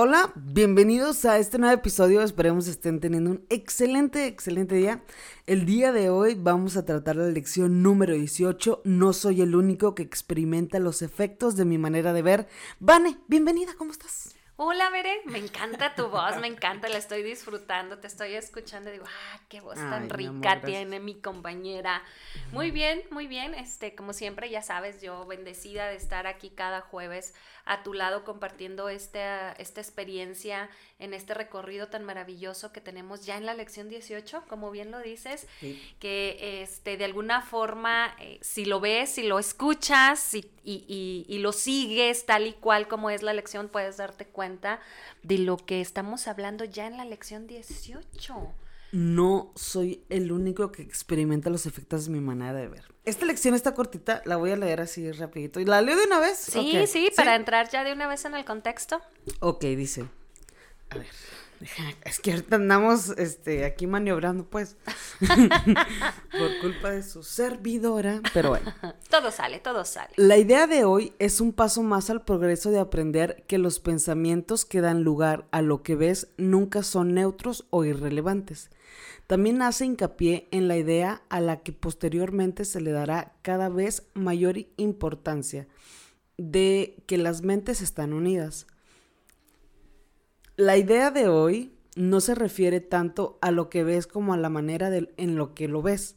Hola, bienvenidos a este nuevo episodio. Esperemos estén teniendo un excelente, excelente día. El día de hoy vamos a tratar la lección número 18. No soy el único que experimenta los efectos de mi manera de ver. Vane, bienvenida, ¿cómo estás? Hola, Bere, me encanta tu voz, me encanta, la estoy disfrutando, te estoy escuchando y digo, ah, qué voz tan rica tiene mi compañera. Muy bien, muy bien, este, como siempre, ya sabes, yo bendecida de estar aquí cada jueves a tu lado compartiendo esta, esta experiencia en este recorrido tan maravilloso que tenemos ya en la lección 18, como bien lo dices, que este, de alguna forma, eh, si lo ves, si lo escuchas y, y, y, lo sigues tal y cual como es la lección, puedes darte cuenta de lo que estamos hablando ya en la lección 18 no soy el único que experimenta los efectos de mi manera de ver. Esta lección está cortita, la voy a leer así rapidito. ¿Y la leo de una vez? Sí, sí, para entrar ya de una vez en el contexto. Ok, dice. A ver, es que ahorita andamos este, aquí maniobrando, pues. Por culpa de su servidora. Pero bueno. Todo sale, todo sale. La idea de hoy es un paso más al progreso de aprender que los pensamientos que dan lugar a lo que ves nunca son neutros o irrelevantes también hace hincapié en la idea a la que posteriormente se le dará cada vez mayor importancia de que las mentes están unidas. La idea de hoy no se refiere tanto a lo que ves como a la manera de, en lo que lo ves.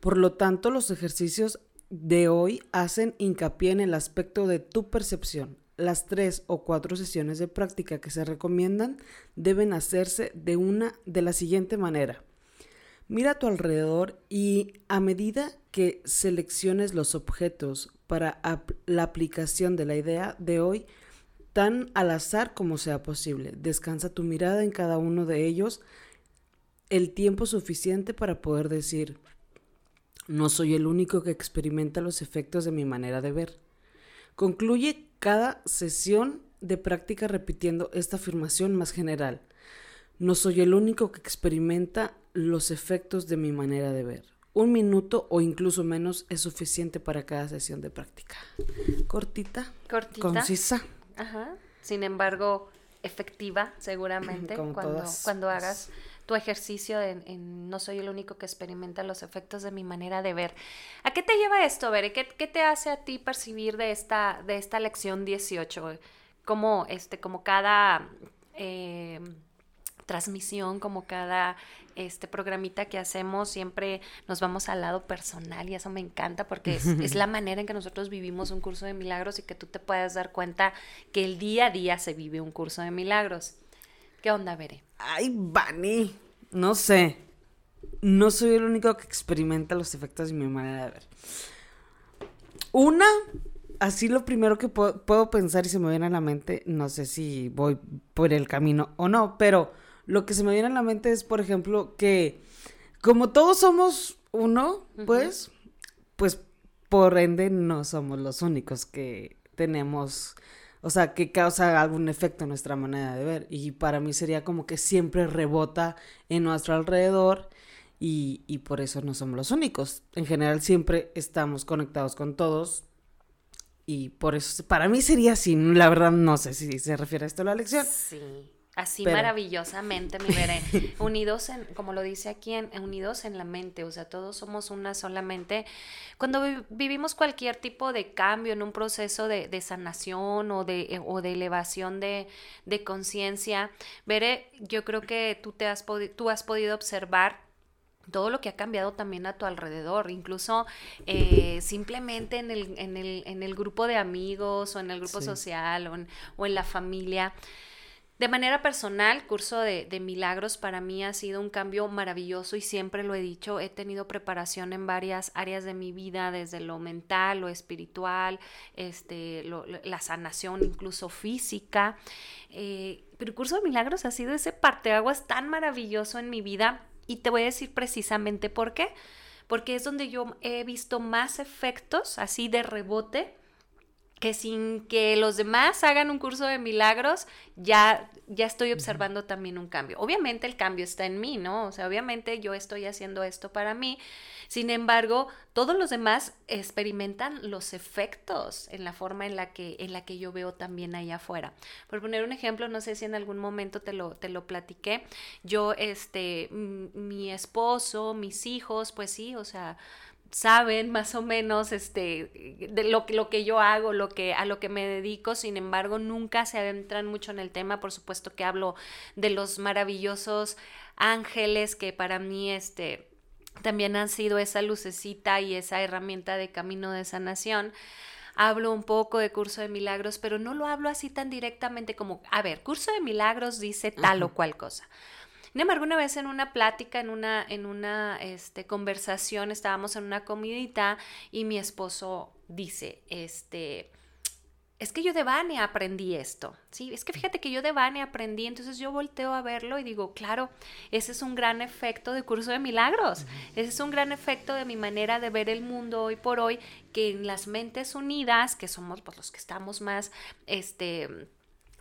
Por lo tanto, los ejercicios de hoy hacen hincapié en el aspecto de tu percepción. Las tres o cuatro sesiones de práctica que se recomiendan deben hacerse de una de la siguiente manera. Mira a tu alrededor y a medida que selecciones los objetos para la aplicación de la idea de hoy, tan al azar como sea posible, descansa tu mirada en cada uno de ellos el tiempo suficiente para poder decir, no soy el único que experimenta los efectos de mi manera de ver. Concluye cada sesión de práctica repitiendo esta afirmación más general. No soy el único que experimenta los efectos de mi manera de ver. Un minuto o incluso menos es suficiente para cada sesión de práctica. Cortita, Cortita. concisa. Ajá. Sin embargo, efectiva, seguramente, cuando, cuando hagas tu ejercicio en, no soy el único que experimenta los efectos de mi manera de ver. ¿A qué te lleva esto, Bere? ¿Qué, qué te hace a ti percibir de esta, de esta lección 18? Como, este, como cada... Eh, transmisión, como cada este programita que hacemos, siempre nos vamos al lado personal y eso me encanta porque es, la manera en que nosotros vivimos un curso de milagros y que tú te puedas dar cuenta que el día a día se vive un curso de milagros. ¿Qué onda, Veré? Ay, Bani, no sé. No soy el único que experimenta los efectos de mi manera de ver. Una, así lo primero que puedo, puedo pensar y se me viene a la mente, no sé si voy por el camino o no, pero lo que se me viene a la mente es, por ejemplo, que como todos somos uno, pues, pues por ende no somos los únicos que tenemos, o sea, que causa algún efecto en nuestra manera de ver. Y para mí sería como que siempre rebota en nuestro alrededor y, y por eso no somos los únicos. En general siempre estamos conectados con todos. Y por eso, para mí sería así. La verdad, no sé si se refiere a esto la lección. Sí. Así maravillosamente, mi veré. unidos en, como lo dice aquí, en, unidos en la mente, o sea, todos somos una solamente. Cuando vivimos cualquier tipo de cambio en un proceso de, sanación o de, eh, o de elevación de, conciencia, veré, yo creo que tú, te has, tú has podido observar todo lo que ha cambiado también a tu alrededor, incluso eh, simplemente en el, en, el, en el grupo de amigos o en el grupo social o en, o en la familia De manera personal, curso de, milagros para mí ha sido un cambio maravilloso y siempre lo he dicho, he tenido preparación en varias áreas de mi vida, desde lo mental, lo espiritual, este, la sanación incluso física. Eh, pero el curso de milagros ha sido ese parteaguas tan maravilloso en mi vida y te voy a decir precisamente por qué. Porque es donde yo he visto más efectos así de rebote que sin que los demás hagan un curso de milagros, ya, ya estoy observando también un cambio. Obviamente el cambio está en mí, ¿no? O sea, obviamente yo estoy haciendo esto para mí. Sin embargo, todos los demás experimentan los efectos en la forma en la que, en la que yo veo también allá afuera. Por poner un ejemplo, no sé si en algún momento te lo, te lo platiqué. Yo, este, mi esposo, mis hijos, pues sí, o sea, saben más o menos este de lo, lo que yo hago, lo que a lo que me dedico, sin embargo, nunca se adentran mucho en el tema, por supuesto que hablo de los maravillosos ángeles que para mí este también han sido esa lucecita y esa herramienta de camino de sanación. Hablo un poco de curso de milagros, pero no lo hablo así tan directamente como, a ver, curso de milagros dice tal o cual cosa. Sin embargo, una vez en una plática, en una, en una este, conversación, estábamos en una comidita y mi esposo dice, este, es que yo de Vane aprendí esto, ¿sí? Es que fíjate que yo de Vane aprendí, entonces yo volteo a verlo y digo, claro, ese es un gran efecto de curso de milagros, ese es un gran efecto de mi manera de ver el mundo hoy por hoy, que en las mentes unidas, que somos pues, los que estamos más, este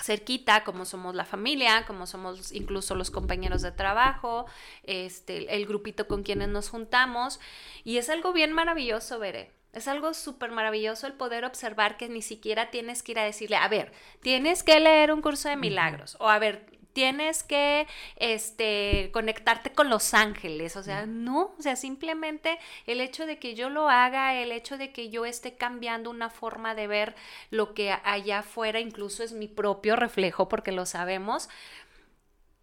cerquita, como somos la familia, como somos incluso los compañeros de trabajo, este, el grupito con quienes nos juntamos. Y es algo bien maravilloso, Veré. Es algo súper maravilloso el poder observar que ni siquiera tienes que ir a decirle, a ver, tienes que leer un curso de milagros, o a ver, tienes que este, conectarte con los ángeles, o sea, no, o sea, simplemente el hecho de que yo lo haga, el hecho de que yo esté cambiando una forma de ver lo que allá afuera incluso es mi propio reflejo, porque lo sabemos,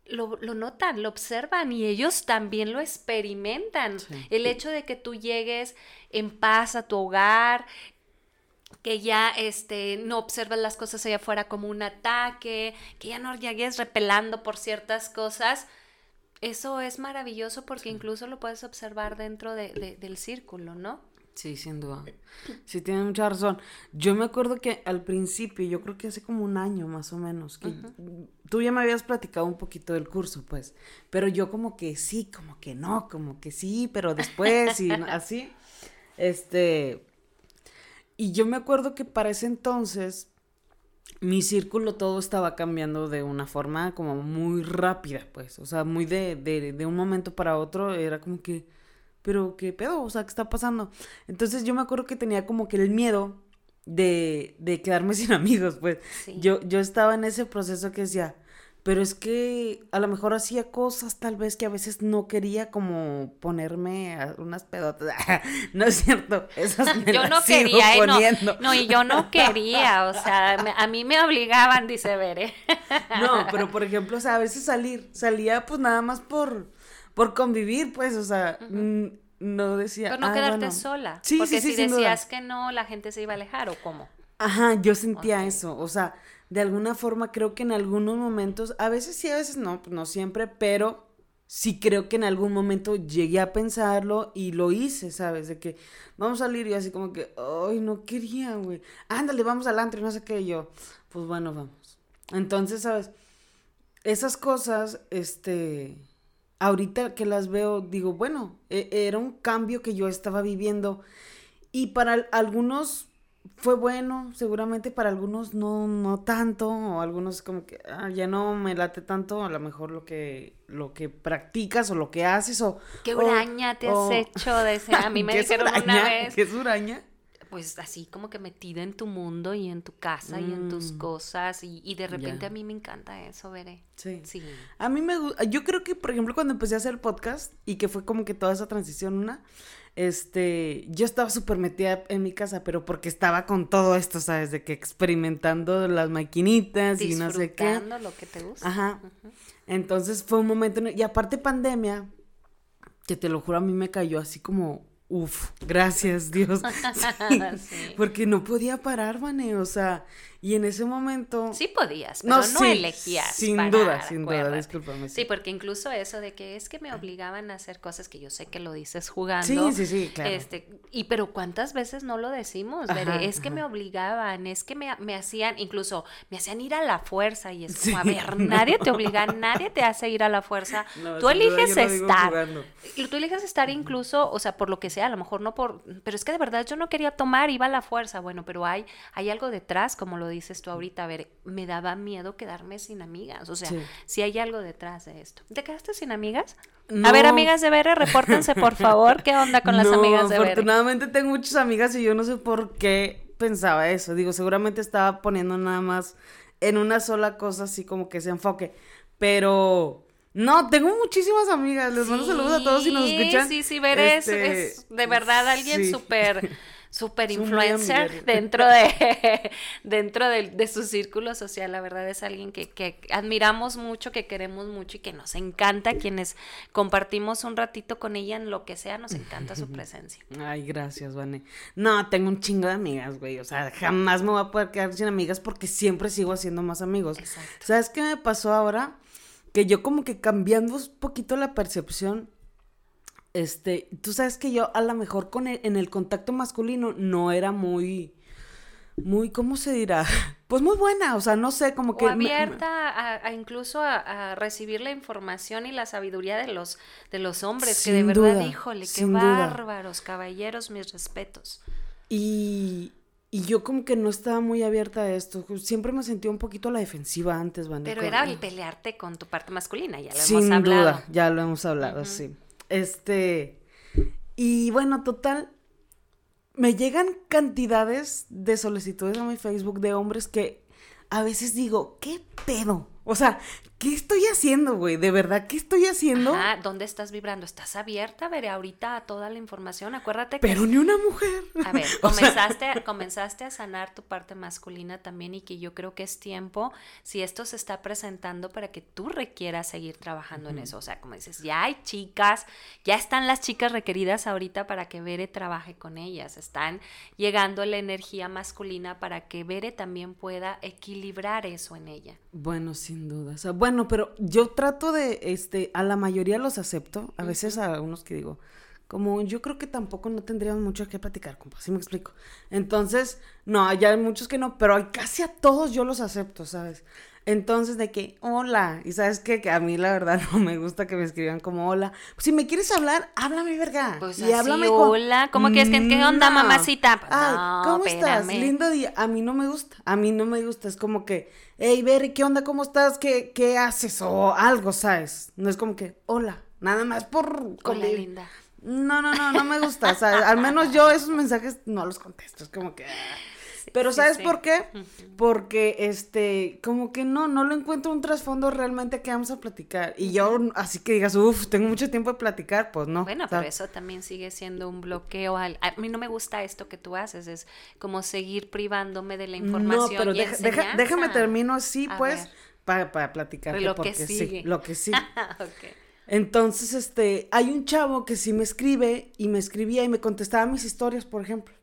lo, lo, notan, lo observan y ellos también lo experimentan. El hecho de que tú llegues en paz a tu hogar, que ya este, no observas las cosas allá afuera como un ataque, que ya no llegues repelando por ciertas cosas. Eso es maravilloso porque incluso lo puedes observar dentro de, del círculo, ¿no? Sí, sin duda. Sí, tiene mucha razón. Yo me acuerdo que al principio, yo creo que hace como un año más o menos, que tú ya me habías platicado un poquito del curso, pues, pero yo como que sí, como que no, como que sí, pero después y así. Este, y yo me acuerdo que para ese entonces mi círculo todo estaba cambiando de una forma como muy rápida, pues, o sea, muy de, de, de un momento para otro, era como que, pero qué pedo, o sea, ¿qué está pasando? Entonces yo me acuerdo que tenía como que el miedo de, de quedarme sin amigos, pues, yo, yo estaba en ese proceso que decía, pero es que a lo mejor hacía cosas tal vez que a veces no quería como ponerme a unas pedotas. no es cierto, esas me yo no quería, ¿eh? No, y yo no quería, o sea, a mí me obligaban, dice Bere. no, pero por ejemplo, o sea, a veces salir, salía pues nada más por, por convivir, pues, o sea, no decía... Por no quedarte sola. Sí, porque si decías que no, la gente se iba a alejar, ¿o cómo? Ajá, yo sentía eso, o sea de alguna forma creo que en algunos momentos, a veces sí, a veces no, no siempre, pero sí creo que en algún momento llegué a pensarlo y lo hice, ¿sabes? De que vamos a salir y así como que, ay, no quería, güey. Ándale, vamos al antro no sé qué. yo, pues bueno, vamos. Entonces, ¿sabes? Esas cosas, este, ahorita que las veo, digo, bueno, e-, era un cambio que yo estaba viviendo y para algunos fue bueno, seguramente para algunos no, no tanto, o algunos como que ah, ya no me late tanto, a lo mejor lo que, lo que practicas o lo que haces o... ¿Qué uraña te has hecho de ese? A mí me dijeron una vez... ¿Qué es uraña? Pues así como que metida en tu mundo y en tu casa y en tus mm. cosas y, y de repente a mí me encanta eso, veré. Sí. sí. A mí me gusta, yo creo que por ejemplo cuando empecé a hacer podcast y que fue como que toda esa transición una este, yo estaba súper metida en mi casa, pero porque estaba con todo esto, ¿sabes? De que experimentando las maquinitas y no sé qué. lo que te gusta. Ajá. Entonces fue un momento, y aparte pandemia, que te lo juro, a mí me cayó así como, uff, gracias Dios. Porque no podía parar, Vane, o sea, Y en ese momento... Sí podías, pero no, elegías. Sin duda, sin duda, discúlpame. Sí. porque incluso eso de que es que me obligaban a hacer cosas que yo sé que lo dices jugando. Sí, sí, sí, claro. Este, y pero ¿cuántas veces no lo decimos? es que me obligaban, es que me, me, hacían, incluso me hacían ir a la fuerza y es como, a ver, nadie te obliga, nadie te hace ir a la fuerza. tú eliges estar. Y tú eliges estar incluso, o sea, por lo que sea, a lo mejor no por, pero es que de verdad yo no quería tomar, iba a la fuerza. Bueno, pero hay, hay algo detrás, como lo dices tú ahorita, a ver, me daba miedo quedarme sin amigas. O sea, si hay algo detrás de esto. ¿Te quedaste sin amigas? A ver, amigas de Bere, repórtense, por favor. ¿Qué onda con las amigas de Bere? Afortunadamente tengo muchas amigas y yo no sé por qué pensaba eso. Digo, seguramente estaba poniendo nada más en una sola cosa, así como que se enfoque. Pero no, tengo muchísimas amigas. Les mando saludos a todos si nos escuchan. Sí, sí, Bere es, este, de verdad alguien súper super influencer dentro de dentro de, su círculo social. La verdad es alguien que, que, admiramos mucho, que queremos mucho y que nos encanta. Quienes compartimos un ratito con ella en lo que sea, nos encanta su presencia. Ay, gracias, Vane. No, tengo un chingo de amigas, güey. O sea, jamás me voy a poder quedar sin amigas porque siempre sigo haciendo más amigos. ¿Sabes qué me pasó ahora? Que yo como que cambiando un poquito la percepción este, tú sabes que yo a lo mejor con el, en el contacto masculino no era muy, muy, ¿cómo se dirá? Pues muy buena, o sea, no sé, como que... O abierta a, incluso a, recibir la información y la sabiduría de los, de los hombres, que de verdad, híjole, qué bárbaros, caballeros, mis respetos. Y, y yo como que no estaba muy abierta a esto. Siempre me sentía un poquito a la defensiva antes, Vanessa. Pero era el pelearte con tu parte masculina, ya lo hemos hablado. Sin duda, ya lo hemos hablado, sí. Este, y bueno, total, me llegan cantidades de solicitudes a mi Facebook de hombres que a veces digo, ¿qué pedo? O sea, ¿qué estoy haciendo, güey? ¿De verdad qué estoy haciendo? Ah, ¿dónde estás vibrando? ¿Estás abierta? Veré ahorita toda la información. Acuérdate que... Pero ni una mujer. A ver, comenzaste, comenzaste a sanar tu parte masculina también y que yo creo que es tiempo, si esto se está presentando para que tú requieras seguir trabajando en eso. O sea, como dices, ya hay chicas, ya están las chicas requeridas ahorita para que Bere trabaje con ellas. Están llegando la energía masculina para que Bere también pueda equilibrar eso en ella. Bueno, sin duda. O sea, bueno, pero yo trato de, este, a la mayoría los acepto, a veces a unos que digo, como yo creo que tampoco no tendríamos mucho que platicar, compa, así me explico. Entonces, no, hay muchos que no, pero casi a todos yo los acepto, ¿sabes? Entonces, de que, hola, y sabes qué? que a mí la verdad no me gusta que me escriban como hola. Pues, si me quieres hablar, háblame, verga. Pues y háblame hola, ¿cómo que es que, qué onda, mamacita? ¿cómo estás? Lindo día. A mí no me gusta, a mí no me gusta, es como que, hey, Berry, ¿qué onda? ¿Cómo estás? ¿Qué, qué haces? O algo, ¿sabes? No es como que, hola, nada más por... Hola, linda. No, no, no, no me gusta. O sea, al menos yo esos mensajes no los contesto. Es como que... Pero ¿sabes por qué? Porque, este, como que no, no lo encuentro un trasfondo realmente que vamos a platicar. Y yo, así que digas, uff, tengo mucho tiempo de platicar, pues no. Bueno, pero eso también sigue siendo un bloqueo. a mí no me gusta esto que tú haces, es como seguir privándome de la información. No, pero déjame termino así, pues, para, para platicar. Lo que sigue. Sí, lo que sí. Entonces, este, hay un chavo que sí me escribe y me escribía y me contestaba mis historias, por ejemplo.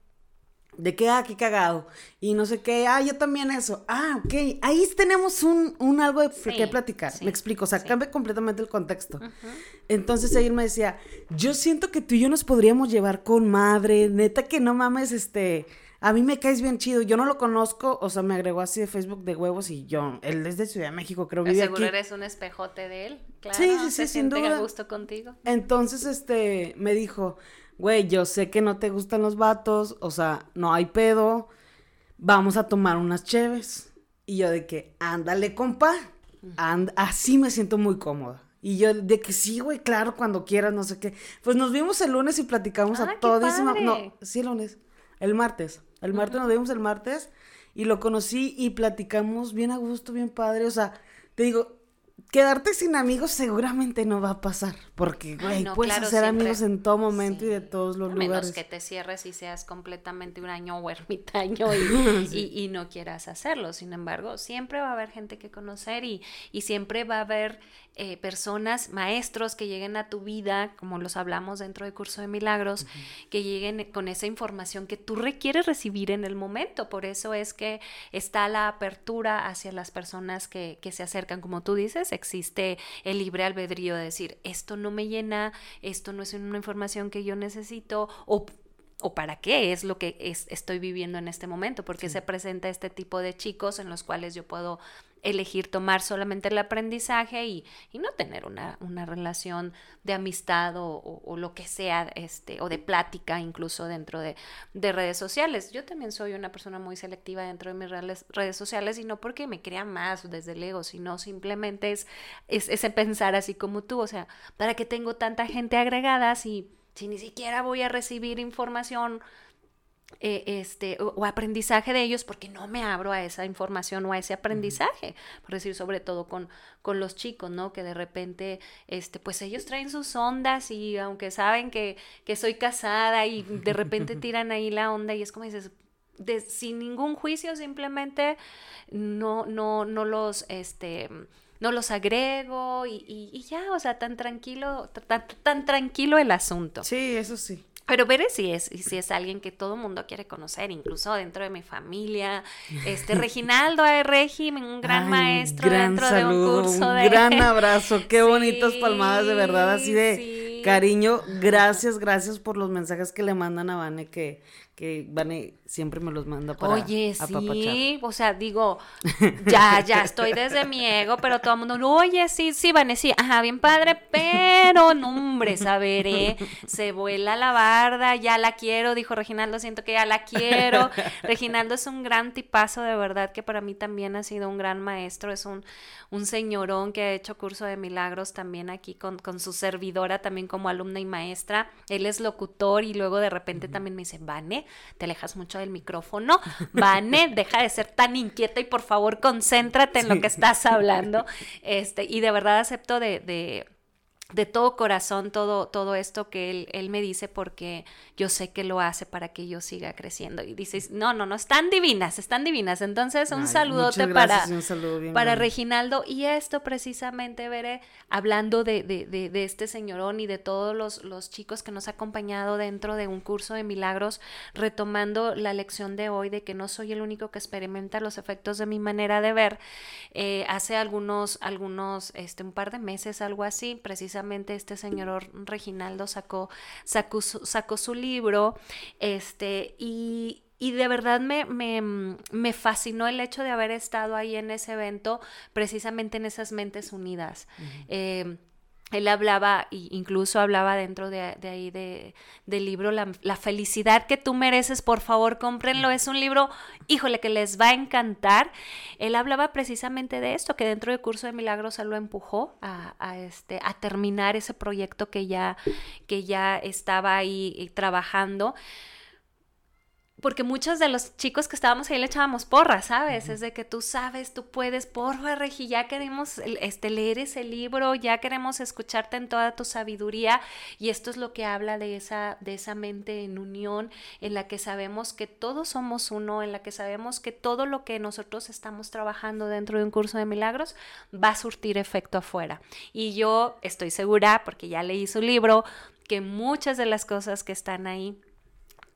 De que, ah, qué cagado. Y no sé qué, ah, yo también eso. Ah, ok. Ahí tenemos un, un algo de que platicar. me explico, o sea, cambia completamente el contexto. Entonces él me decía, yo siento que tú y yo nos podríamos llevar con madre. Neta que no mames, este. A mí me caes bien chido. Yo no lo conozco, o sea, me agregó así de Facebook de huevos y yo, él es de Ciudad de México, creo que vive Seguro eres un espejote de él. Claro, sí, sí, sí, sin duda. gusto contigo. Entonces, este, me dijo, güey, yo sé que no te gustan los vatos, o sea, no hay pedo, vamos a tomar unas cheves. Y yo de que, ándale, compa, And así me siento muy cómoda. Y yo de que sí, güey, claro, cuando quieras, no sé qué. Pues nos vimos el lunes y platicamos a ah, todísima. No, sí, el lunes. El martes. El martes nos vimos el martes y lo conocí y platicamos bien a gusto, bien padre. O sea, te digo, quedarte sin amigos seguramente no va a pasar, porque, güey, puedes hacer amigos en todo momento y de todos los lugares. Menos que te cierres y seas completamente un año o ermitaño y, no quieras hacerlo. Sin embargo, siempre va a haber gente que conocer y, y siempre va a haber eh, personas, maestros que lleguen a tu vida, como los hablamos dentro del curso de milagros, que lleguen con esa información que tú requieres recibir en el momento. Por eso es que está la apertura hacia las personas que, que se acercan, como tú dices, existe el libre albedrío de decir, esto no me llena, esto no es una información que yo necesito, o o para qué es lo que estoy viviendo en este momento, porque se presenta este tipo de chicos en los cuales yo puedo elegir tomar solamente el aprendizaje y, no tener una, relación de amistad o, lo que sea, este, o de plática incluso dentro de, redes sociales. Yo también soy una persona muy selectiva dentro de mis redes, redes sociales y no porque me crea más desde el ego, sino simplemente es, es pensar así como tú, o sea, ¿para qué tengo tanta gente agregada si, si ni siquiera voy a recibir información eh, este, o, aprendizaje de ellos porque no me abro a esa información o a ese aprendizaje, por decir, sobre todo con, con los chicos, ¿no? Que de repente, este, pues ellos traen sus ondas y aunque saben que, que soy casada y de repente tiran ahí la onda y es como dices, sin ningún juicio, simplemente no, no, no los, este, no los agrego y, y, ya, o sea, tan tranquilo, tan, tan tranquilo el asunto. Sí, eso sí. Pero veré si es, si es alguien que todo mundo quiere conocer, incluso dentro de mi familia. Este, Reginaldo A. Regi, un gran maestro dentro de un curso de... Un gran abrazo, qué bonitas palmadas, de verdad, así de cariño. Gracias, gracias por los mensajes que le mandan a Vane, que, que Vane siempre me los manda para Oye, sí, o sea, digo, ya, ya estoy desde mi ego, pero todo el mundo, oye, sí, sí, Vane, sí, ajá, bien padre, pero no, hombre, saberé, se vuela la barda, ya la quiero, dijo Reginaldo, siento que ya la quiero. Reginaldo es un gran tipazo, de verdad, que para mí también ha sido un gran maestro, es un, un señorón que ha hecho curso de milagros también aquí con, con su servidora, también como alumna y maestra. Él es locutor y luego de repente también me dice, Vane, te alejas mucho del micrófono. Vane, deja de ser tan inquieta y por favor concéntrate en lo que estás hablando. Este, y de verdad acepto de, de de todo corazón todo, todo esto que él, él, me dice porque yo sé que lo hace para que yo siga creciendo. Y dices, no, no, no, están divinas, están divinas. Entonces, un saludote para, para Reginaldo. Y esto precisamente, veré, hablando de, de, de, este señorón y de todos los, los chicos que nos ha acompañado dentro de un curso de milagros, retomando la lección de hoy de que no soy el único que experimenta los efectos de mi manera de ver. Eh, hace algunos, algunos, este, un par de meses, algo así, precisamente este señor Reginaldo sacó, sacó, sacó su libro, este, y, de verdad me, me, fascinó el hecho de haber estado ahí en ese evento, precisamente en esas mentes unidas él hablaba, incluso hablaba dentro de, ahí de, del libro la, felicidad que tú mereces, por favor, cómprenlo. Es un libro, híjole, que les va a encantar. Él hablaba precisamente de esto, que dentro del curso de milagros él lo empujó a, este, a terminar ese proyecto que ya, que ya estaba ahí trabajando porque muchos de los chicos que estábamos ahí le echábamos porras, ¿sabes? Es de que tú sabes, tú puedes, porfa, Regi, ya queremos este, leer ese libro, ya queremos escucharte en toda tu sabiduría y esto es lo que habla de esa, de esa mente en unión, en la que sabemos que todos somos uno, en la que sabemos que todo lo que nosotros estamos trabajando dentro de un curso de milagros va a surtir efecto afuera. Y yo estoy segura, porque ya leí su libro, que muchas de las cosas que están ahí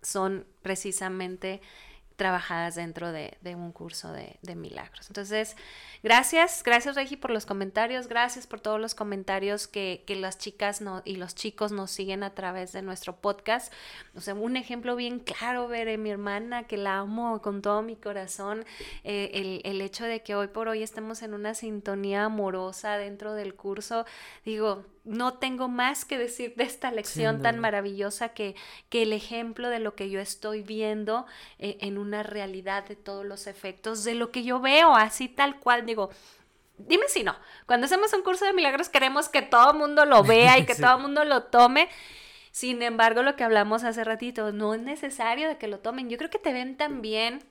son precisamente trabajadas dentro de, un curso de, milagros. Entonces, gracias, gracias Regi por los comentarios, gracias por todos los comentarios que, las chicas y los chicos nos siguen a través de nuestro podcast. O sea, un ejemplo bien claro, veré mi hermana, que la amo con todo mi corazón, eh, el, el hecho de que hoy por hoy estemos en una sintonía amorosa dentro del curso, digo, no tengo más que decir de esta lección tan maravillosa que, que, el ejemplo de lo que yo estoy viendo eh, en una realidad de todos los efectos, de lo que yo veo así tal cual, digo, dime si no, cuando hacemos un curso de milagros queremos que todo el mundo lo vea y que todo el mundo lo tome. Sin embargo, lo que hablamos hace ratito, no es necesario de que lo tomen. Yo creo que te ven también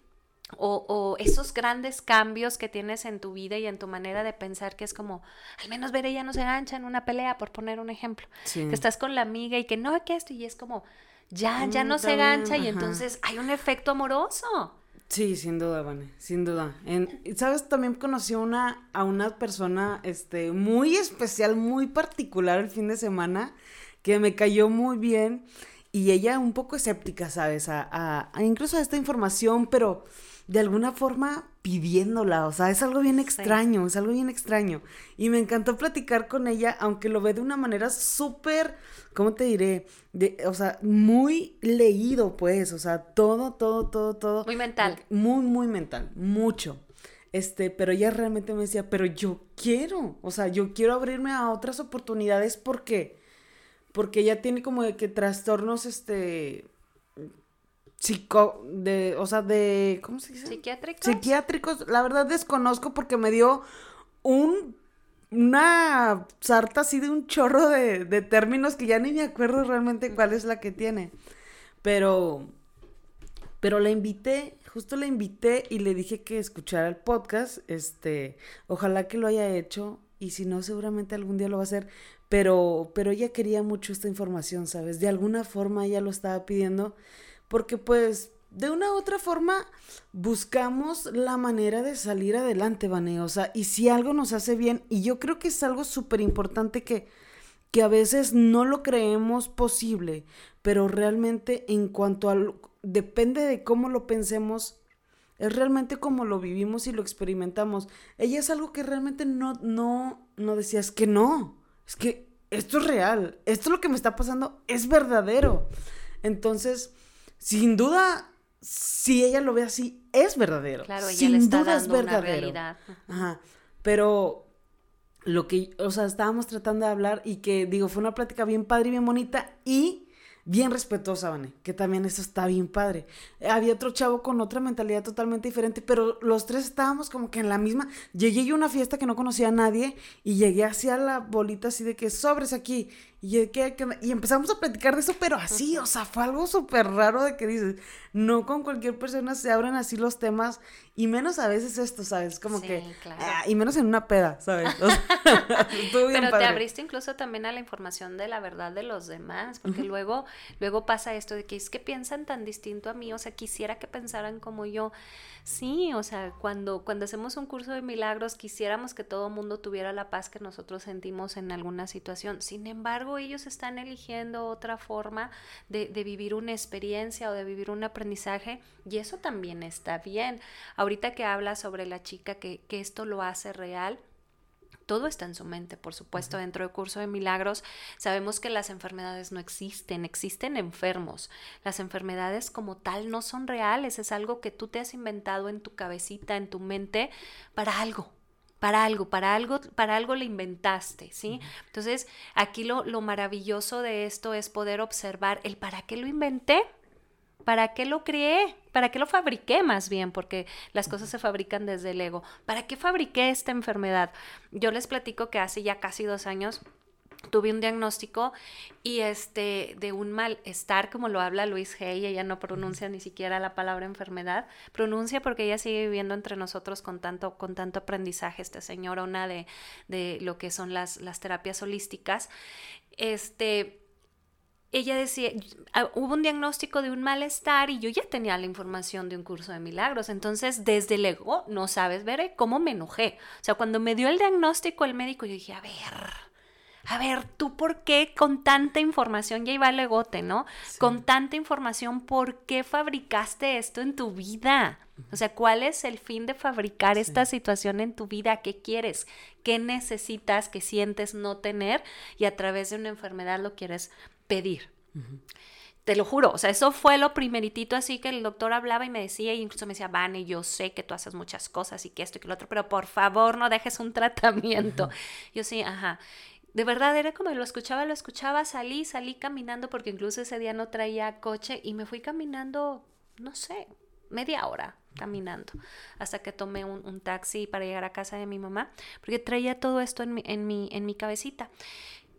o, esos grandes cambios que tienes en tu vida y en tu manera de pensar, que es como, al menos ver ella no se gancha en una pelea, por poner un ejemplo. Que estás con la amiga y que no, que esto, y es como, ya, ya no se gancha y entonces hay un efecto amoroso. Sí, sin duda, Vane, sin duda. En, ¿Sabes? También conocí una, a una persona este, muy especial, muy particular el fin de semana, que me cayó muy bien y ella un poco escéptica, ¿sabes? A, a, incluso a esta información, pero de alguna forma pidiéndola, o sea, es algo bien extraño, es algo bien extraño. Y me encantó platicar con ella, aunque lo ve de una manera súper, ¿cómo te diré? De, o sea, muy leído, pues, o sea, todo, todo, todo, todo. Muy mental. Muy, muy mental, mucho. Este, pero ella realmente me decía, pero yo quiero, o sea, yo quiero abrirme a otras oportunidades porque, porque ella tiene como de que trastornos, este, psico, de, o sea, de, ¿cómo se dice? Psiquiátricos. Psiquiátricos, la verdad desconozco porque me dio un, una sarta así de un chorro de, de términos que ya ni me acuerdo realmente cuál es la que tiene. Pero, pero la invité, justo la invité y le dije que escuchara el podcast, este, ojalá que lo haya hecho y si no, seguramente algún día lo va a hacer. Pero, pero ella quería mucho esta información, ¿sabes? De alguna forma ella lo estaba pidiendo porque pues de una u otra forma buscamos la manera de salir adelante, Vane, o sea, y si algo nos hace bien, y yo creo que es algo súper importante que, que a veces no lo creemos posible, pero realmente en cuanto a, depende de cómo lo pensemos, es realmente como lo vivimos y lo experimentamos. Ella es algo que realmente no, no, no decías que no, es que esto es real, esto es lo que me está pasando, es verdadero. Entonces, sin duda, si ella lo ve así, es verdadero. Claro, ella sin le está duda es verdadero. Ajá. Pero lo que, o sea, estábamos tratando de hablar y que, digo, fue una plática bien padre y bien bonita y bien respetuosa, Vane, que también eso está bien padre. Había otro chavo con otra mentalidad totalmente diferente, pero los tres estábamos como que en la misma. Llegué yo a una fiesta que no conocía a nadie y llegué hacia la bolita así de que sobres aquí. Y, y empezamos a platicar de eso, pero así, o sea, fue algo súper raro de que dices, no con cualquier persona se abren así los temas, y menos a veces esto, ¿sabes? Como que, ah, y menos en una peda, ¿sabes? pero te abriste incluso también a la información de la verdad de los demás, porque luego, luego pasa esto de que es que piensan tan distinto a mí, o sea, quisiera que pensaran como yo. Sí, o sea, cuando, cuando hacemos un curso de milagros, quisiéramos que todo mundo tuviera la paz que nosotros sentimos en alguna situación. Sin embargo, ellos están eligiendo otra forma de, vivir una experiencia o de vivir un aprendizaje y eso también está bien. Ahorita que habla sobre la chica que, que esto lo hace real, todo está en su mente, por supuesto, dentro del curso de milagros. Sabemos que las enfermedades no existen, existen enfermos. Las enfermedades como tal no son reales, es algo que tú te has inventado en tu cabecita, en tu mente, para algo, para algo, para algo, para algo le inventaste, ¿sí? Entonces, aquí lo, lo, maravilloso de esto es poder observar el para qué lo inventé, para qué lo creé, para qué lo fabriqué más bien, porque las cosas se fabrican desde el ego. ¿Para qué fabriqué esta enfermedad? Yo les platico que hace ya casi dos años tuve un diagnóstico y este de un malestar como lo habla Luis Hay, ella no pronuncia ni siquiera la palabra enfermedad, pronuncia porque ella sigue viviendo entre nosotros con tanto con tanto aprendizaje esta señora, una de, de lo que son las, las terapias holísticas. Este ella decía, ah, hubo un diagnóstico de un malestar y yo ya tenía la información de un curso de milagros. Entonces, desde el ego, no sabes, ver cómo me enojé. O sea, cuando me dio el diagnóstico el médico, yo dije, a ver, a ver, tú por qué con tanta información, ya iba el egote, ¿no? Con tanta información, ¿por qué fabricaste esto en tu vida? O sea, ¿cuál es el fin de fabricar esta situación en tu vida? ¿Qué quieres? ¿Qué necesitas que sientes no tener? Y a través de una enfermedad lo quieres pedir. Te lo juro, o sea, eso fue lo primeritito así que el doctor hablaba y me decía, y incluso me decía, Vane, yo sé que tú haces muchas cosas y que esto y que lo otro, pero por favor no dejes un tratamiento. Yo sí, ajá. De verdad era como lo escuchaba, lo escuchaba, salí, salí caminando porque incluso ese día no traía coche y me fui caminando, no sé, media hora caminando hasta que tomé un, taxi para llegar a casa de mi mamá porque traía todo esto en mi, en mi, en mi cabecita.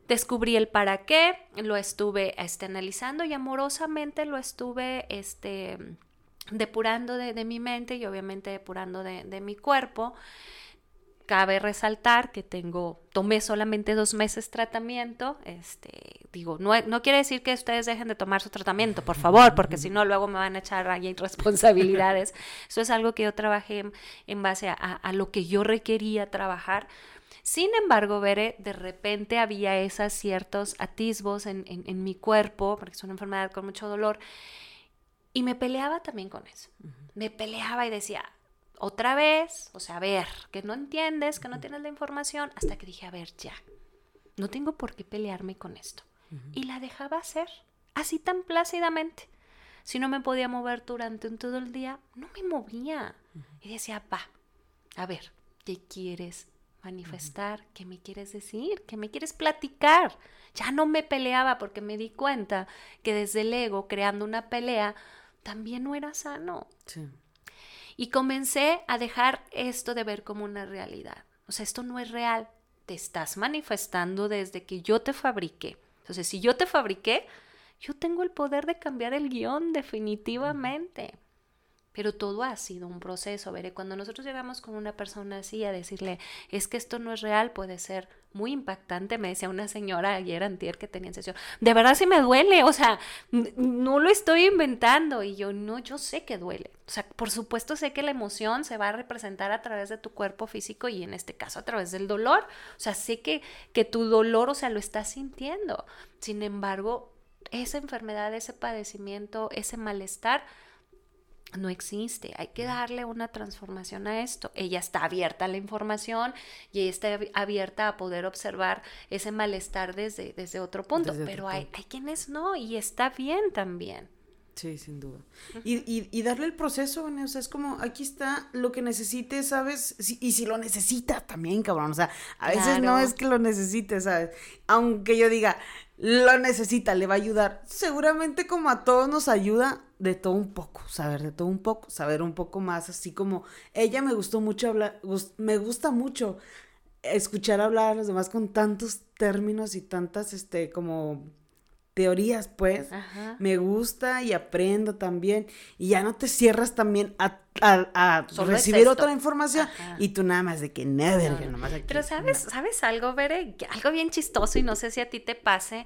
Descubrí el para qué, lo estuve este, analizando y amorosamente lo estuve este, depurando de, mi mente y obviamente depurando de, de mi cuerpo. Cabe resaltar que tengo, tomé solamente dos meses tratamiento. Este, digo, no, no quiere decir que ustedes dejen de tomar su tratamiento, por favor, porque si no, luego me van a echar ahí responsabilidades. Eso es algo que yo trabajé en, base a, lo que yo requería trabajar. Sin embargo, Veré, de repente había esos ciertos atisbos en, en, mi cuerpo, porque es una enfermedad con mucho dolor, y me peleaba también con eso. Me peleaba y decía, otra vez, o sea, a ver, que no entiendes, que no tienes la información, hasta que dije, a ver, ya, no tengo por qué pelearme con esto. Y la dejaba hacer, así tan plácidamente. Si no me podía mover durante un todo el día, no me movía. Y decía, va, a ver, ¿qué quieres manifestar? ¿Qué me quieres decir? ¿Qué me quieres platicar? Ya no me peleaba porque me di cuenta que desde el ego, creando una pelea, también no era sano. Sí. Y comencé a dejar esto de ver como una realidad. O sea, esto no es real. Te estás manifestando desde que yo te fabriqué. Entonces, si yo te fabriqué, yo tengo el poder de cambiar el guion definitivamente. Pero todo ha sido un proceso. Veré, cuando nosotros llegamos con una persona así a decirle, es que esto no es real, puede ser muy impactante, me decía una señora ayer antier que tenía en sesión, de verdad sí me duele, o sea, no lo estoy inventando y yo no, yo sé que duele, o sea, por supuesto sé que la emoción se va a representar a través de tu cuerpo físico y en este caso a través del dolor, o sea, sé que, que tu dolor, o sea, lo estás sintiendo, sin embargo, esa enfermedad, ese padecimiento, ese malestar, no existe. Hay que darle una transformación a esto. Ella está abierta a la información y ella está abierta a poder observar ese malestar desde, desde otro punto. Pero hay, hay quienes no y está bien también. Sí, sin duda. Y, darle el proceso, o sea, es como, aquí está lo que necesites, ¿sabes? y si lo necesitas también, cabrón, o sea, a veces no es que lo necesites, ¿sabes? Aunque yo diga, lo necesita, le va a ayudar. Seguramente como a todos nos ayuda de todo un poco, saber de todo un poco, saber un poco más, así como ella me gustó mucho hablar, me gusta mucho escuchar hablar a los demás con tantos términos y tantas, este, como teorías, pues. Me gusta y aprendo también. Y ya no te cierras también a, recibir otra información. Y tú nada más de que never, Pero sabes, ¿sabes algo, Bere? Algo bien chistoso y no sé si a ti te pase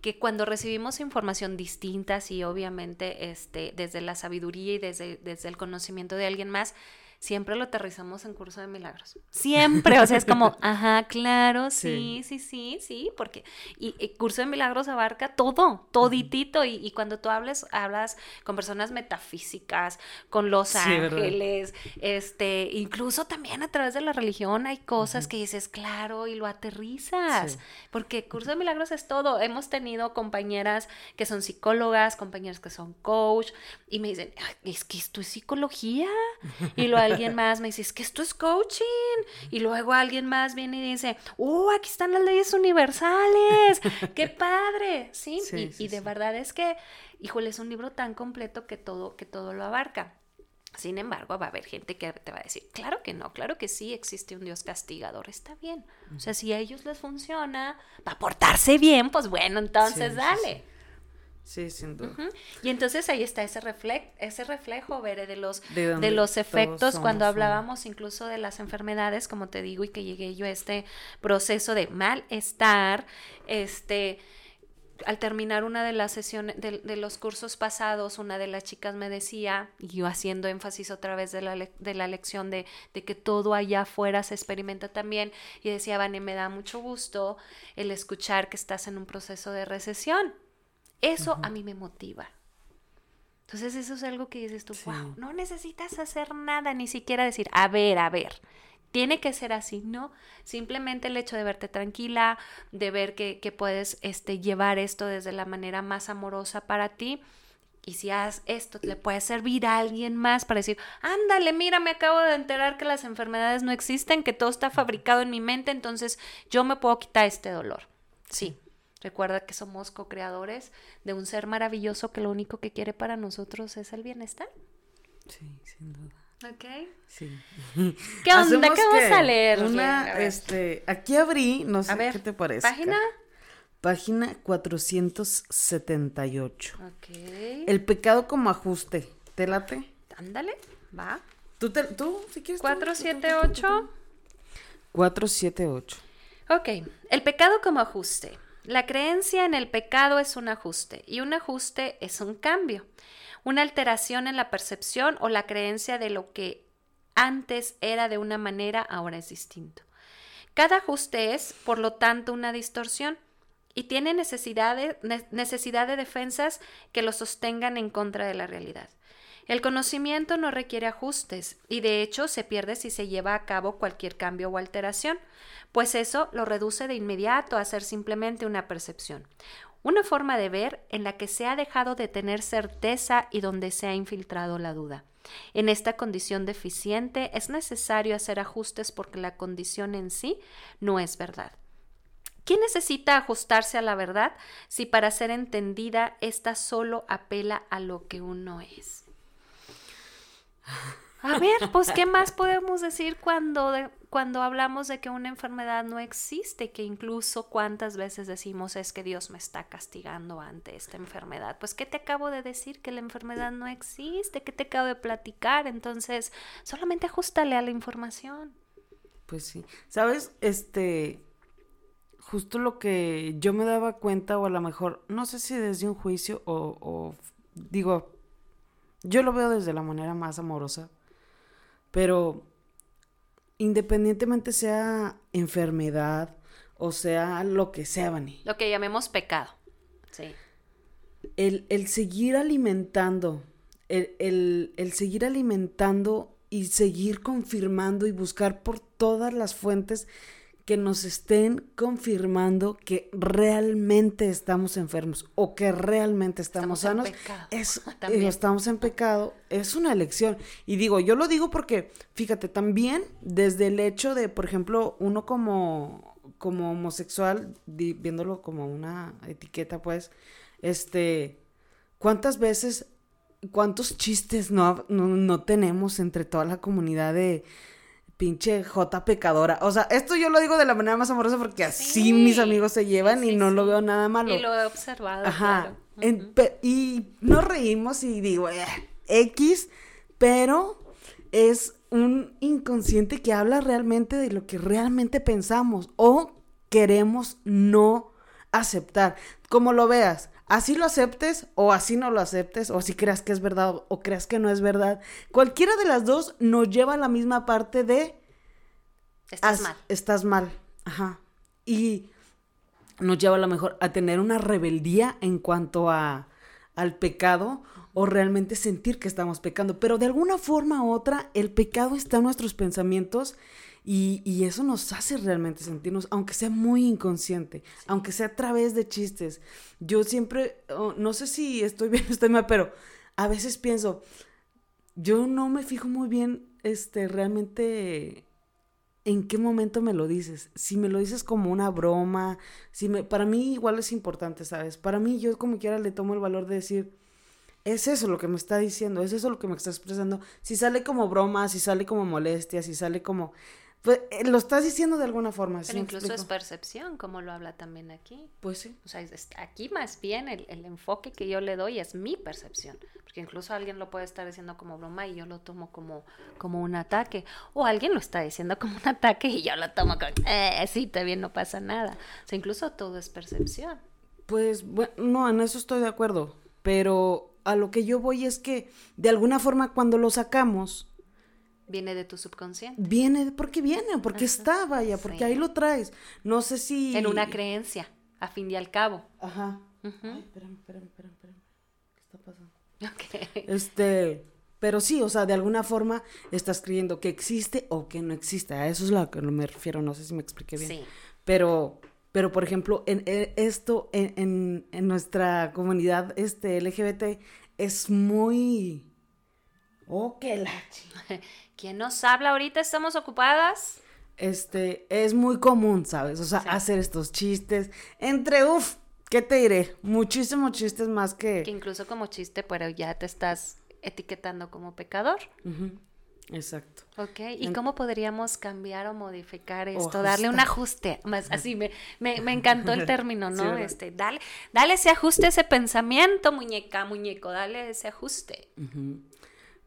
que cuando recibimos información distinta, y obviamente este, desde la sabiduría y desde, desde el conocimiento de alguien más, siempre lo aterrizamos en curso de milagros. Siempre, o sea, es como, ajá, claro, sí, sí, sí, sí, porque y, curso de milagros abarca todo, toditito, y, y, cuando tú hables, hablas con personas metafísicas, con los ángeles, este, incluso también a través de la religión hay cosas que dices, claro, y lo aterrizas, porque curso de milagros es todo. Hemos tenido compañeras que son psicólogas, compañeras que son coach, y me dicen, es que esto es psicología, y lo alguien más me dice, es que esto es coaching. Y luego alguien más viene y dice, oh, aquí están las leyes universales. ¡Qué padre! Sí, y, de verdad es que, híjole, es un libro tan completo que todo, que todo lo abarca. Sin embargo, va a haber gente que te va a decir, claro que no, claro que sí existe un Dios castigador, está bien. O sea, si a ellos les funciona, para portarse bien, pues bueno, entonces dale. Sí, sin duda. Y entonces ahí está ese, ese reflejo, Bere, de los, de, los efectos cuando hablábamos incluso de las enfermedades, como te digo, y que llegué yo a este proceso de malestar, este al terminar una de las sesiones de, los cursos pasados, una de las chicas me decía, y yo haciendo énfasis otra vez de la, de la lección de, de, que todo allá afuera se experimenta también, y decía, Vane, me da mucho gusto el escuchar que estás en un proceso de recesión. Eso a mí me motiva. Entonces eso es algo que dices tú, wow, no necesitas hacer nada, ni siquiera decir, a ver, a ver, tiene que ser así, ¿no? Simplemente el hecho de verte tranquila, de ver que, puedes este, llevar esto desde la manera más amorosa para ti. Y si haces esto, le puede servir a alguien más para decir, ándale, mira, me acabo de enterar que las enfermedades no existen, que todo está fabricado en mi mente, entonces yo me puedo quitar este dolor. Sí, Recuerda que somos co-creadores de un ser maravilloso que lo único que quiere para nosotros es el bienestar. Sí, sin duda. Ok. Sí. ¿Qué onda? ¿Qué vamos a leer? Una, este, aquí abrí, no sé qué te parece. ¿Página? Página 478. Ok. El pecado como ajuste. ¿Te late? Ándale, va. ¿Tú, tú si quieres? 478. 478. Ok, el pecado como ajuste. La creencia en el pecado es un ajuste y un ajuste es un cambio, una alteración en la percepción o la creencia de lo que antes era de una manera, ahora es distinto. Cada ajuste es, por lo tanto, una distorsión y tiene necesidad de, necesidad de defensas que lo sostengan en contra de la realidad. El conocimiento no requiere ajustes y de hecho se pierde si se lleva a cabo cualquier cambio o alteración, pues eso lo reduce de inmediato a ser simplemente una percepción, una forma de ver en la que se ha dejado de tener certeza y donde se ha infiltrado la duda. En esta condición deficiente es necesario hacer ajustes porque la condición en sí no es verdad. ¿Quién necesita ajustarse a la verdad si para ser entendida ésta solo apela a lo que uno es? A ver, pues, ¿qué más podemos decir cuando, cuando hablamos de que una enfermedad no existe? Que incluso cuántas veces decimos es que Dios me está castigando ante esta enfermedad. Pues, ¿qué te acabo de decir? Que la enfermedad no existe, ¿qué te acabo de platicar? Entonces, solamente ajustale a la información. Pues sí. ¿Sabes? Este, justo lo que yo me daba cuenta, o a lo mejor, no sé si desde un juicio o digo, yo lo veo desde la manera más amorosa pero independientemente sea enfermedad o sea lo que sea, Vani. Lo que llamemos pecado. Sí. El, el seguir alimentando, el, el, el seguir alimentando y seguir confirmando y buscar por todas las fuentes que nos estén confirmando que realmente estamos enfermos o que realmente estamos, sanos, es, eh, estamos en pecado, es una elección. Y digo, yo lo digo porque, fíjate, también desde el hecho de, por ejemplo, uno como, como homosexual, viéndolo como una etiqueta, pues, este, ¿cuántas veces, cuántos chistes no, no tenemos entre toda la comunidad de pinche J pecadora. O sea, esto yo lo digo de la manera más amorosa porque así mis amigos se llevan y no lo veo nada malo. Y lo he observado. Ajá. y nos reímos y digo, eh, X, pero es un inconsciente que habla realmente de lo que realmente pensamos o queremos no aceptar. Como lo veas, así lo aceptes o así no lo aceptes, o así creas que es verdad o creas que no es verdad. Cualquiera de las dos nos lleva a la misma parte de... Estás mal. Estás mal, ajá. Y nos lleva a lo mejor a tener una rebeldía en cuanto a, al pecado o realmente sentir que estamos pecando. Pero de alguna forma u otra, el pecado está en nuestros pensamientos y, eso nos hace realmente sentirnos, aunque sea muy inconsciente, aunque sea a través de chistes. Yo siempre, oh, no sé si estoy bien o estoy mal, pero a veces pienso, yo no me fijo muy bien, este, realmente en qué momento me lo dices. Si me lo dices como una broma, si me, para mí igual es importante, ¿sabes? Para mí yo como quiera le tomo el valor de decir, es eso lo que me está diciendo, es eso lo que me está expresando. Si sale como broma, si sale como molestia, si sale como... Pues eh, lo estás diciendo de alguna forma. Pero incluso es percepción, como lo habla también aquí. Pues sí. O sea, aquí más bien el, enfoque que yo le doy es mi percepción. Porque incluso alguien lo puede estar diciendo como broma y yo lo tomo como, como un ataque. O alguien lo está diciendo como un ataque y yo lo tomo como, eh, sí, también no pasa nada. O sea, incluso todo es percepción. Pues, bueno, no, en eso estoy de acuerdo. Pero a lo que yo voy es que, de alguna forma, cuando lo sacamos Viene de tu subconsciente. Viene, porque viene, porque está, vaya, porque ahí lo traes. No sé si... En una creencia, a fin y al cabo. Ajá. Ay, espérame, espérame, espérame, ¿Qué está pasando? Ok. Este, pero sí, o sea, de alguna forma estás creyendo que existe o que no existe. A eso es a lo que me refiero, no sé si me expliqué bien. Sí. Pero, pero por ejemplo, en, esto, en, en, en nuestra comunidad este, LGBT, es muy... Oh, qué la ¿Quién nos habla ahorita? ¿Estamos ocupadas? Este, es muy común, ¿sabes? O sea, hacer estos chistes. Entre, uff, ¿qué te diré? Muchísimos chistes más que... Que incluso como chiste, pero ya te estás etiquetando como pecador. Exacto. Ok, ¿y cómo podríamos cambiar o modificar esto? darle un ajuste, más así, me, me, encantó el término, ¿no? este, dale, dale ese ajuste, ese pensamiento, muñeca, muñeco, dale ese ajuste.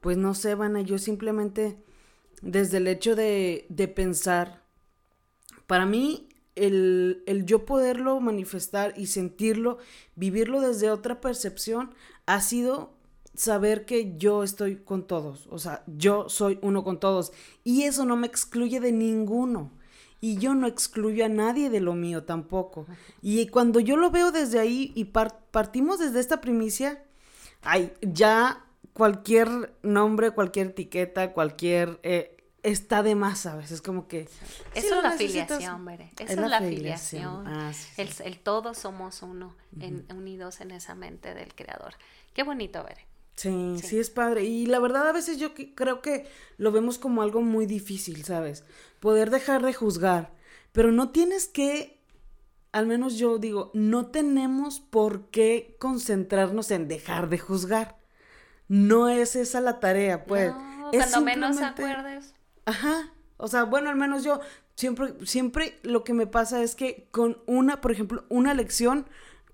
Pues no sé, Vana, yo simplemente desde el hecho de, de pensar, para mí el, el, yo poderlo manifestar y sentirlo, vivirlo desde otra percepción, ha sido saber que yo estoy con todos, o sea, yo soy uno con todos y eso no me excluye de ninguno. Y yo no excluyo a nadie de lo mío tampoco. Y cuando yo lo veo desde ahí y partimos desde esta primicia, ay, ya cualquier nombre, cualquier etiqueta, cualquier eh, está de más a veces, como que... Eso es la afiliación, Bere. Eso es, la afiliación. Ah, el, todos somos uno, unidos en esa mente del creador. Qué bonito, Bere. Sí, sí, es padre. Y la verdad a veces yo creo que lo vemos como algo muy difícil, ¿sabes? Poder dejar de juzgar. Pero no tienes que, al menos yo digo, no tenemos por qué concentrarnos en dejar de juzgar. No es esa la tarea, pues. No, cuando menos acuerdes. Ajá. O sea, bueno, al menos yo siempre, siempre lo que me pasa es que con una, por ejemplo, una lección,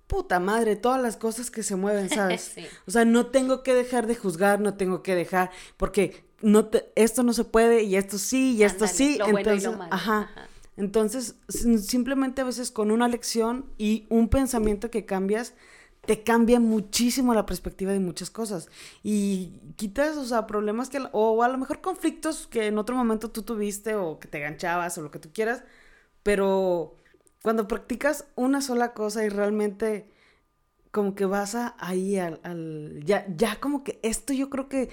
puta madre, todas las cosas que se mueven, ¿sabes? O sea, no tengo que dejar de juzgar, no tengo que dejar, porque no te, esto no se puede y esto sí y esto sí. entonces, ajá. Entonces, simplemente a veces con una lección y un pensamiento que cambias, te cambia muchísimo la perspectiva de muchas cosas. Y quitas, o sea, problemas que, o a lo mejor conflictos que en otro momento tú tuviste o que te ganchabas o lo que tú quieras, pero cuando practicas una sola cosa y realmente como que vas a, ahí al, al, ya, ya como que esto yo creo que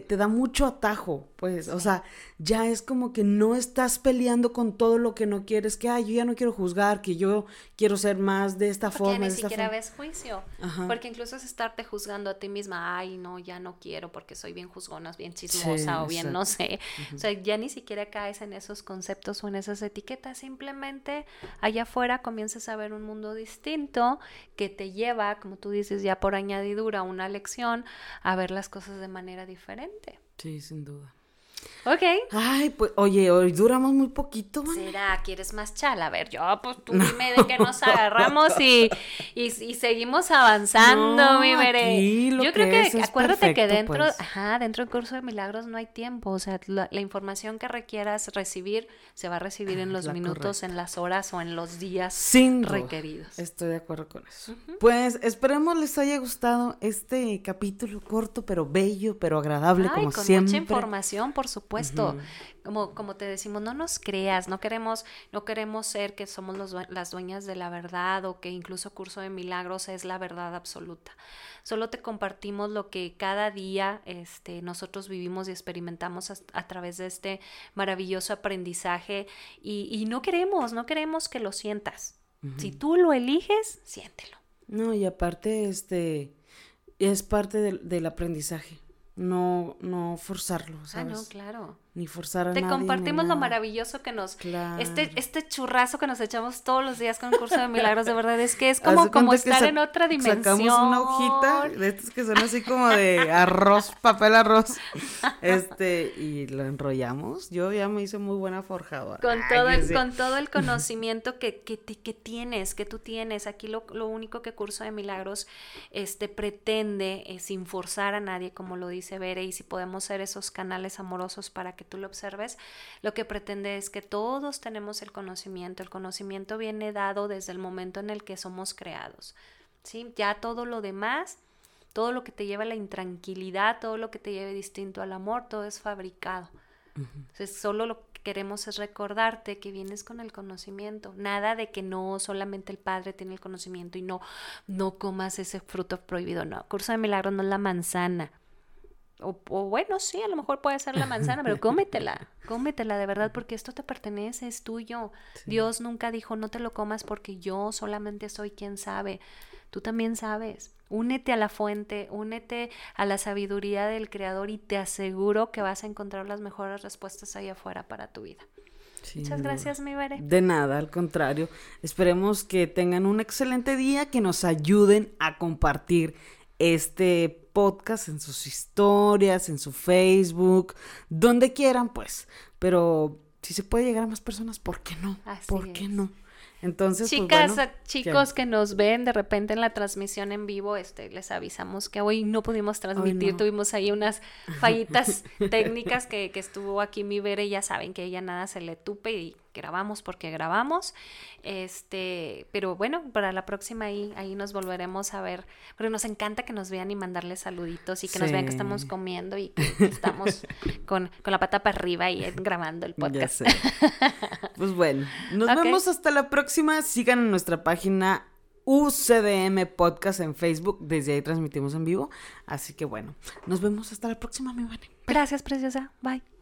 te, da mucho atajo, pues, o sea, ya es como que no estás peleando con todo lo que no quieres, que, ay, yo ya no quiero juzgar, que yo quiero ser más de esta porque forma. ni siquiera ves juicio, porque incluso es estarte juzgando a ti misma, ay, no, ya no quiero porque soy bien juzgona, bien chismosa o bien no sé, o sea, ya ni siquiera caes en esos conceptos o en esas etiquetas, simplemente allá afuera comienzas a ver un mundo distinto que te lleva, como tú dices, ya por añadidura, una lección a ver las cosas de manera diferente Sí, sin duda. Ok. Ay, pues, oye, hoy duramos muy poquito, ¿man? ¿Será? ¿Quieres más chal? A ver, yo, pues tú dime de qué nos agarramos y, y, seguimos avanzando, mi veré. Yo creo que, acuérdate que dentro, pues. ajá, dentro del curso de milagros no hay tiempo. O sea, la, información que requieras recibir se va a recibir en los minutos, en las horas o en los días Sin requeridos. Estoy de acuerdo con eso. Pues esperemos les haya gustado este capítulo corto, pero bello, pero agradable, como con siempre. Mucha información, por supuesto. Como, como te decimos, no nos creas, no queremos, no queremos ser que somos los, las dueñas de la verdad o que incluso Curso de Milagros es la verdad absoluta. Solo te compartimos lo que cada día este, nosotros vivimos y experimentamos a, través de este maravilloso aprendizaje y, no queremos, no queremos que lo sientas. Si tú lo eliges, siéntelo. No, y aparte, este, es parte del aprendizaje no, no forzarlo, ¿sabes? Ah, no, claro ni forzar a Te nadie. Te compartimos lo maravilloso que nos... Este, este churrazo que nos echamos todos los días con el curso de milagros, de verdad, es que es como, como estar en otra dimensión. Sacamos una hojita de estos que son así como de arroz, papel arroz, este, y lo enrollamos. Yo ya me hice muy buena forjadora. Con todo, el, con todo el conocimiento que, que, que tienes, que tú tienes. Aquí lo, lo, único que Curso de Milagros este, pretende, es sin forzar a nadie, como lo dice Bere, y si podemos ser esos canales amorosos para que tú lo observes, lo que pretende es que todos tenemos el conocimiento. El conocimiento viene dado desde el momento en el que somos creados. ¿sí? Ya todo lo demás, todo lo que te lleva a la intranquilidad, todo lo que te lleve distinto al amor, todo es fabricado. Entonces, solo lo que queremos es recordarte que vienes con el conocimiento. Nada de que no solamente el Padre tiene el conocimiento y no, no comas ese fruto prohibido. No, curso de milagros no es la manzana. O, bueno, sí, a lo mejor puede ser la manzana, pero cómetela, cómetela de verdad, porque esto te pertenece, es tuyo. Dios nunca dijo, no te lo comas porque yo solamente soy quien sabe. Tú también sabes. Únete a la fuente, únete a la sabiduría del Creador y te aseguro que vas a encontrar las mejores respuestas ahí afuera para tu vida. Muchas gracias, mi Bere. De nada, al contrario. Esperemos que tengan un excelente día, que nos ayuden a compartir este podcast, en sus historias, en su Facebook, donde quieran, pues. Pero si se puede llegar a más personas, ¿por qué no? ¿Por qué no? Entonces, pues, chicas, chicos que nos ven de repente en la transmisión en vivo, este, les avisamos que hoy no pudimos transmitir, tuvimos ahí unas fallitas técnicas que, que estuvo aquí mi Bere, ya saben que ella nada se le tupe y grabamos porque grabamos. Este, pero bueno, para la próxima ahí, ahí nos volveremos a ver. Porque nos encanta que nos vean y mandarles saluditos y que nos vean que estamos comiendo y que estamos con, la pata para arriba y grabando el podcast. Pues bueno, nos vemos hasta la próxima. Sigan en nuestra página UCDM Podcast en Facebook. Desde ahí transmitimos en vivo. Así que bueno, nos vemos hasta la próxima, mi Gracias, preciosa. Bye.